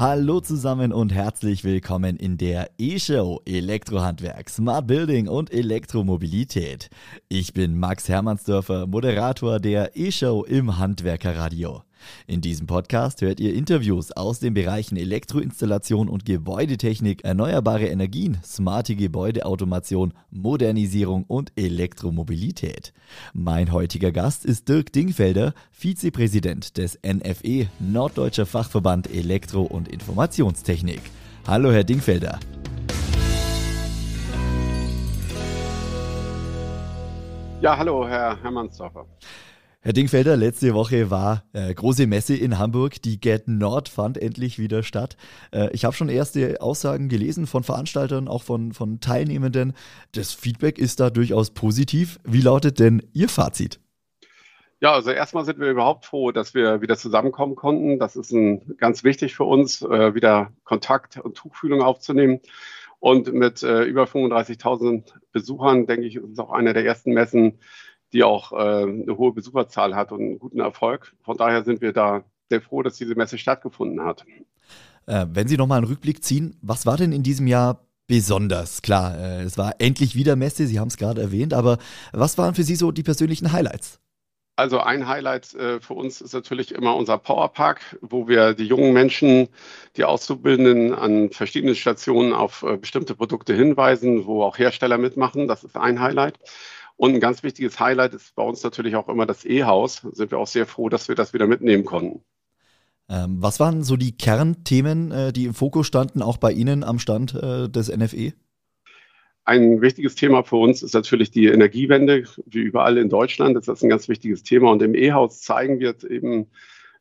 Hallo zusammen und herzlich willkommen in der E-Show Elektrohandwerk, Smart Building und Elektromobilität. Ich bin Max Hermannsdörfer, Moderator der E-Show im Handwerkerradio. In diesem Podcast hört ihr Interviews aus den Bereichen Elektroinstallation und Gebäudetechnik, erneuerbare Energien, smarte Gebäudeautomation, Modernisierung und Elektromobilität. Mein heutiger Gast ist Dirk Dingfelder, Vizepräsident des NFE, Norddeutscher Fachverband Elektro- und Informationstechnik. Hallo, Herr Dingfelder. Ja, hallo, Herr Hermannsdorfer. Herr Dingfelder, letzte Woche war äh, große Messe in Hamburg. Die Get Nord fand endlich wieder statt. Äh, ich habe schon erste Aussagen gelesen von Veranstaltern, auch von, von Teilnehmenden. Das Feedback ist da durchaus positiv. Wie lautet denn Ihr Fazit? Ja, also erstmal sind wir überhaupt froh, dass wir wieder zusammenkommen konnten. Das ist ein, ganz wichtig für uns, äh, wieder Kontakt und Tuchfühlung aufzunehmen. Und mit äh, über 35.000 Besuchern, denke ich, ist es auch eine der ersten Messen, die auch äh, eine hohe Besucherzahl hat und einen guten Erfolg. Von daher sind wir da sehr froh, dass diese Messe stattgefunden hat. Äh, wenn Sie nochmal einen Rückblick ziehen, was war denn in diesem Jahr besonders? Klar, äh, es war endlich wieder Messe, Sie haben es gerade erwähnt, aber was waren für Sie so die persönlichen Highlights? Also ein Highlight äh, für uns ist natürlich immer unser Powerpark, wo wir die jungen Menschen, die Auszubildenden an verschiedenen Stationen auf bestimmte Produkte hinweisen, wo auch Hersteller mitmachen. Das ist ein Highlight. Und ein ganz wichtiges Highlight ist bei uns natürlich auch immer das E-Haus. Sind wir auch sehr froh, dass wir das wieder mitnehmen konnten. Ähm, was waren so die Kernthemen, äh, die im Fokus standen, auch bei Ihnen am Stand äh, des NFE? Ein wichtiges Thema für uns ist natürlich die Energiewende, wie überall in Deutschland. Das ist ein ganz wichtiges Thema. Und im E-Haus zeigen wir eben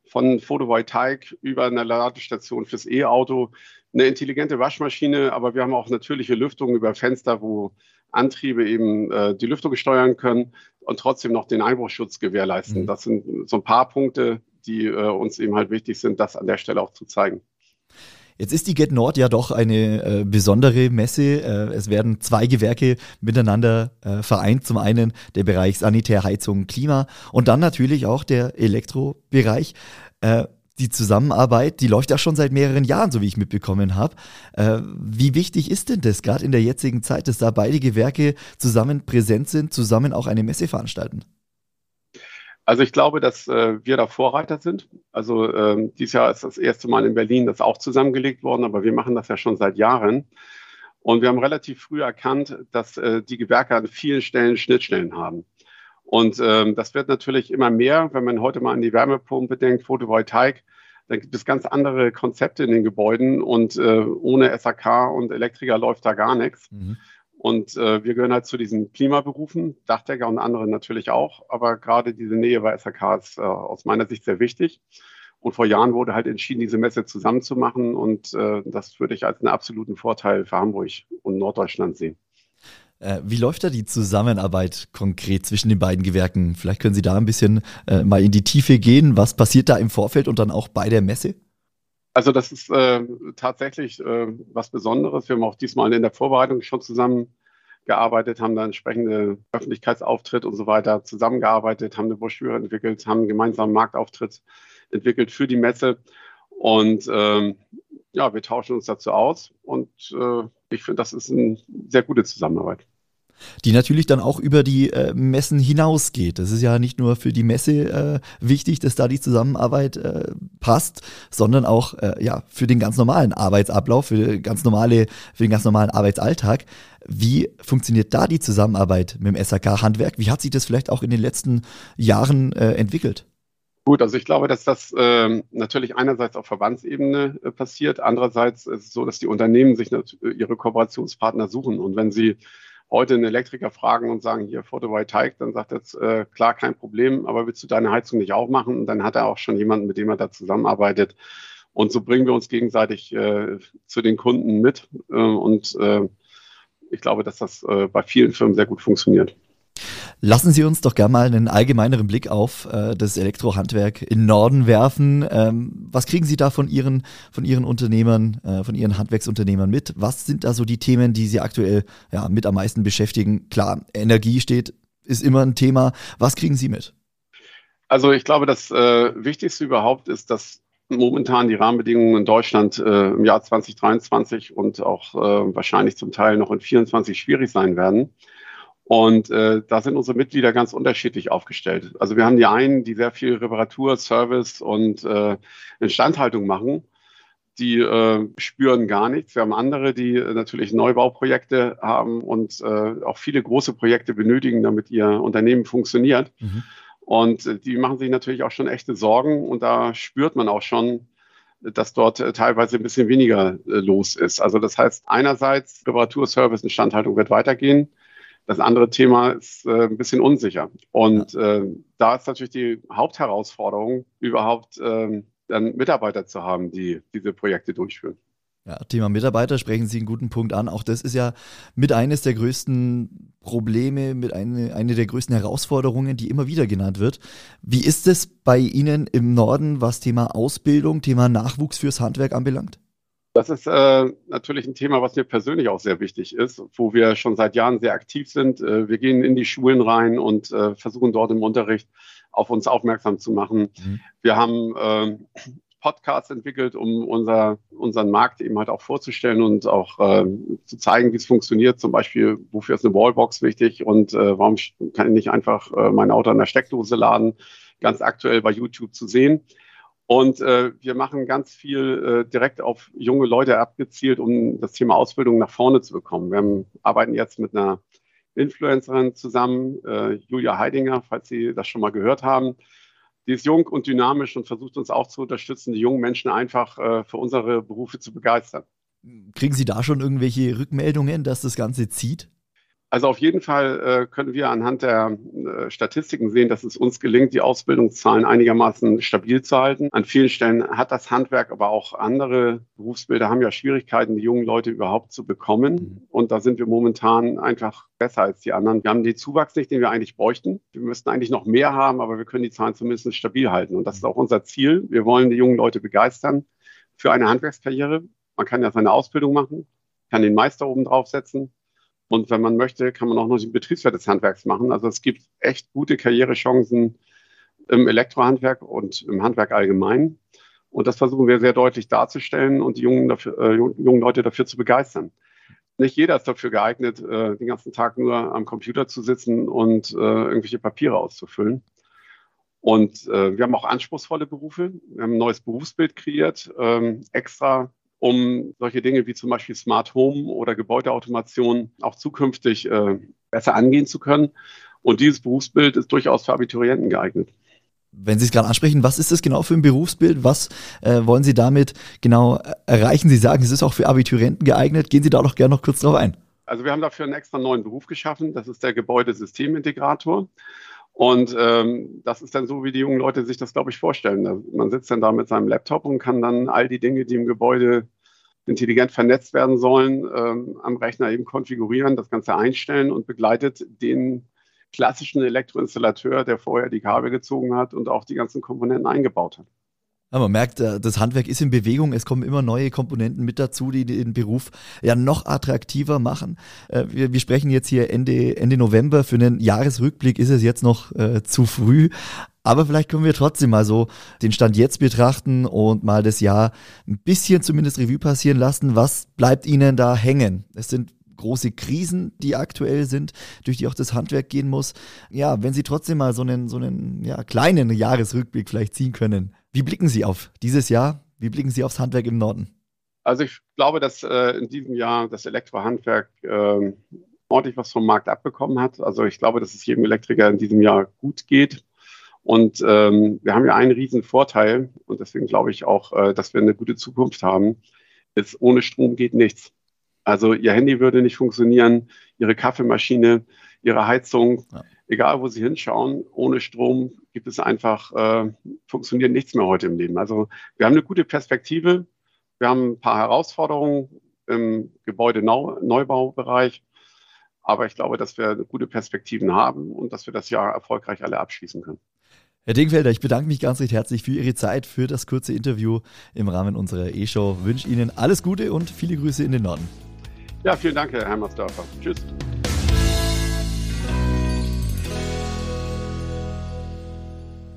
von Photovoltaik über eine Ladestation fürs E-Auto eine intelligente Waschmaschine, aber wir haben auch natürliche Lüftung über Fenster, wo Antriebe eben äh, die Lüftung steuern können und trotzdem noch den Einbruchschutz gewährleisten. Mhm. Das sind so ein paar Punkte, die äh, uns eben halt wichtig sind, das an der Stelle auch zu zeigen. Jetzt ist die Get Nord ja doch eine äh, besondere Messe. Äh, es werden zwei Gewerke miteinander äh, vereint. Zum einen der Bereich Sanitär, Heizung, Klima und dann natürlich auch der Elektrobereich. Äh, die Zusammenarbeit, die läuft ja schon seit mehreren Jahren, so wie ich mitbekommen habe. Äh, wie wichtig ist denn das, gerade in der jetzigen Zeit, dass da beide Gewerke zusammen präsent sind, zusammen auch eine Messe veranstalten? Also ich glaube, dass äh, wir da Vorreiter sind. Also ähm, dieses Jahr ist das erste Mal in Berlin das auch zusammengelegt worden, aber wir machen das ja schon seit Jahren. Und wir haben relativ früh erkannt, dass äh, die Gewerke an vielen Stellen Schnittstellen haben. Und ähm, das wird natürlich immer mehr, wenn man heute mal an die Wärmepumpe denkt, Photovoltaik, dann gibt es ganz andere Konzepte in den Gebäuden und äh, ohne SAK und Elektriker läuft da gar nichts. Mhm. Und äh, wir gehören halt zu diesen Klimaberufen, Dachdecker und andere natürlich auch, aber gerade diese Nähe bei SAK ist äh, aus meiner Sicht sehr wichtig. Und vor Jahren wurde halt entschieden, diese Messe zusammenzumachen und äh, das würde ich als einen absoluten Vorteil für Hamburg und Norddeutschland sehen. Äh, wie läuft da die Zusammenarbeit konkret zwischen den beiden Gewerken? Vielleicht können Sie da ein bisschen äh, mal in die Tiefe gehen. Was passiert da im Vorfeld und dann auch bei der Messe? Also das ist äh, tatsächlich äh, was Besonderes. Wir haben auch diesmal in der Vorbereitung schon zusammengearbeitet, haben da entsprechende Öffentlichkeitsauftritt und so weiter zusammengearbeitet, haben eine Broschüre entwickelt, haben einen gemeinsamen Marktauftritt entwickelt für die Messe. Und ähm, ja, wir tauschen uns dazu aus und äh, ich finde, das ist eine sehr gute Zusammenarbeit. Die natürlich dann auch über die äh, Messen hinausgeht. Das ist ja nicht nur für die Messe äh, wichtig, dass da die Zusammenarbeit äh, passt, sondern auch äh, ja, für den ganz normalen Arbeitsablauf, für, ganz normale, für den ganz normalen Arbeitsalltag. Wie funktioniert da die Zusammenarbeit mit dem SAK-Handwerk? Wie hat sich das vielleicht auch in den letzten Jahren äh, entwickelt? Gut, also ich glaube, dass das äh, natürlich einerseits auf Verbandsebene äh, passiert, andererseits ist es so, dass die Unternehmen sich ihre Kooperationspartner suchen. Und wenn sie heute einen Elektriker fragen und sagen, hier Photovoltaik, dann sagt er äh, klar, kein Problem, aber willst du deine Heizung nicht auch machen? Und dann hat er auch schon jemanden, mit dem er da zusammenarbeitet. Und so bringen wir uns gegenseitig äh, zu den Kunden mit. Äh, und äh, ich glaube, dass das äh, bei vielen Firmen sehr gut funktioniert. Lassen Sie uns doch gerne mal einen allgemeineren Blick auf äh, das Elektrohandwerk in Norden werfen. Ähm, was kriegen Sie da von Ihren, von Ihren Unternehmern, äh, von Ihren Handwerksunternehmern mit? Was sind da so die Themen, die Sie aktuell ja, mit am meisten beschäftigen? Klar, Energie steht, ist immer ein Thema. Was kriegen Sie mit? Also ich glaube, das äh, Wichtigste überhaupt ist, dass momentan die Rahmenbedingungen in Deutschland äh, im Jahr 2023 und auch äh, wahrscheinlich zum Teil noch in 2024 schwierig sein werden. Und äh, da sind unsere Mitglieder ganz unterschiedlich aufgestellt. Also wir haben die einen, die sehr viel Reparatur, Service und äh, Instandhaltung machen. Die äh, spüren gar nichts. Wir haben andere, die äh, natürlich Neubauprojekte haben und äh, auch viele große Projekte benötigen, damit ihr Unternehmen funktioniert. Mhm. Und äh, die machen sich natürlich auch schon echte Sorgen. Und da spürt man auch schon, dass dort äh, teilweise ein bisschen weniger los ist. Also das heißt, einerseits Reparatur, Service, Instandhaltung wird weitergehen. Das andere Thema ist äh, ein bisschen unsicher. Und äh, da ist natürlich die Hauptherausforderung, überhaupt äh, dann Mitarbeiter zu haben, die diese Projekte durchführen. Ja, Thema Mitarbeiter sprechen Sie einen guten Punkt an. Auch das ist ja mit eines der größten Probleme, mit eine, eine der größten Herausforderungen, die immer wieder genannt wird. Wie ist es bei Ihnen im Norden, was Thema Ausbildung, Thema Nachwuchs fürs Handwerk anbelangt? Das ist äh, natürlich ein Thema, was mir persönlich auch sehr wichtig ist, wo wir schon seit Jahren sehr aktiv sind. Äh, wir gehen in die Schulen rein und äh, versuchen dort im Unterricht auf uns aufmerksam zu machen. Mhm. Wir haben ähm, Podcasts entwickelt, um unser, unseren Markt eben halt auch vorzustellen und auch äh, zu zeigen, wie es funktioniert. Zum Beispiel, wofür ist eine Wallbox wichtig und äh, warum kann ich nicht einfach äh, mein Auto an der Steckdose laden, ganz aktuell bei YouTube zu sehen. Und äh, wir machen ganz viel äh, direkt auf junge Leute abgezielt, um das Thema Ausbildung nach vorne zu bekommen. Wir haben, arbeiten jetzt mit einer Influencerin zusammen, äh, Julia Heidinger, falls Sie das schon mal gehört haben. Die ist jung und dynamisch und versucht uns auch zu unterstützen, die jungen Menschen einfach äh, für unsere Berufe zu begeistern. Kriegen Sie da schon irgendwelche Rückmeldungen, dass das Ganze zieht? Also auf jeden Fall äh, können wir anhand der äh, Statistiken sehen, dass es uns gelingt, die Ausbildungszahlen einigermaßen stabil zu halten. An vielen Stellen hat das Handwerk, aber auch andere Berufsbilder haben ja Schwierigkeiten, die jungen Leute überhaupt zu bekommen. Mhm. Und da sind wir momentan einfach besser als die anderen. Wir haben den Zuwachs nicht, den wir eigentlich bräuchten. Wir müssten eigentlich noch mehr haben, aber wir können die Zahlen zumindest stabil halten. Und das ist auch unser Ziel. Wir wollen die jungen Leute begeistern für eine Handwerkskarriere. Man kann ja seine Ausbildung machen, kann den Meister oben draufsetzen und wenn man möchte, kann man auch noch den Betriebswert des Handwerks machen. Also es gibt echt gute Karrierechancen im Elektrohandwerk und im Handwerk allgemein. Und das versuchen wir sehr deutlich darzustellen und die jungen, dafür, äh, jungen Leute dafür zu begeistern. Nicht jeder ist dafür geeignet, äh, den ganzen Tag nur am Computer zu sitzen und äh, irgendwelche Papiere auszufüllen. Und äh, wir haben auch anspruchsvolle Berufe. Wir haben ein neues Berufsbild kreiert, ähm, extra um solche Dinge wie zum Beispiel Smart Home oder Gebäudeautomation auch zukünftig äh, besser angehen zu können. Und dieses Berufsbild ist durchaus für Abiturienten geeignet. Wenn Sie es gerade ansprechen, was ist das genau für ein Berufsbild? Was äh, wollen Sie damit genau erreichen? Sie sagen, es ist auch für Abiturienten geeignet. Gehen Sie da doch gerne noch kurz drauf ein. Also wir haben dafür einen extra neuen Beruf geschaffen. Das ist der Gebäudesystemintegrator. Und ähm, das ist dann so, wie die jungen Leute sich das, glaube ich, vorstellen. Man sitzt dann da mit seinem Laptop und kann dann all die Dinge, die im Gebäude intelligent vernetzt werden sollen, ähm, am Rechner eben konfigurieren, das Ganze einstellen und begleitet den klassischen Elektroinstallateur, der vorher die Kabel gezogen hat und auch die ganzen Komponenten eingebaut hat. Ja, man merkt, äh, das Handwerk ist in Bewegung. Es kommen immer neue Komponenten mit dazu, die den Beruf ja noch attraktiver machen. Äh, wir, wir sprechen jetzt hier Ende, Ende November. Für einen Jahresrückblick ist es jetzt noch äh, zu früh. Aber vielleicht können wir trotzdem mal so den Stand jetzt betrachten und mal das Jahr ein bisschen zumindest Revue passieren lassen. Was bleibt Ihnen da hängen? Es sind große Krisen, die aktuell sind, durch die auch das Handwerk gehen muss. Ja, wenn Sie trotzdem mal so einen, so einen ja, kleinen Jahresrückblick vielleicht ziehen können, wie blicken Sie auf dieses Jahr? Wie blicken Sie aufs Handwerk im Norden? Also ich glaube, dass äh, in diesem Jahr das Elektrohandwerk äh, ordentlich was vom Markt abbekommen hat. Also ich glaube, dass es jedem Elektriker in diesem Jahr gut geht. Und ähm, wir haben ja einen riesen Vorteil und deswegen glaube ich auch, äh, dass wir eine gute Zukunft haben. Ist, ohne Strom geht nichts. Also Ihr Handy würde nicht funktionieren, Ihre Kaffeemaschine, Ihre Heizung, ja. Egal wo Sie hinschauen, ohne Strom gibt es einfach, äh, funktioniert nichts mehr heute im Leben. Also wir haben eine gute Perspektive, wir haben ein paar Herausforderungen im Gebäudeneubaubereich, aber ich glaube, dass wir gute Perspektiven haben und dass wir das Jahr erfolgreich alle abschließen können. Herr Dingfelder, ich bedanke mich ganz recht herzlich für Ihre Zeit, für das kurze Interview im Rahmen unserer E-Show. Wünsche Ihnen alles Gute und viele Grüße in den Norden. Ja, vielen Dank, Herr Hermersdorfer. Tschüss.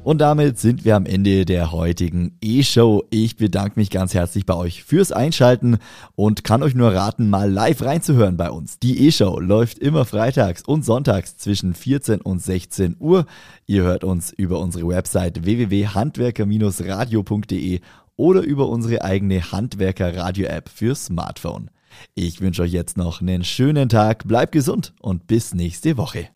Und damit sind wir am Ende der heutigen E-Show. Ich bedanke mich ganz herzlich bei euch fürs Einschalten und kann euch nur raten, mal live reinzuhören bei uns. Die E-Show läuft immer freitags und sonntags zwischen 14 und 16 Uhr. Ihr hört uns über unsere Website www.handwerker-radio.de oder über unsere eigene Handwerker-Radio-App für Smartphone. Ich wünsche euch jetzt noch einen schönen Tag, bleibt gesund und bis nächste Woche.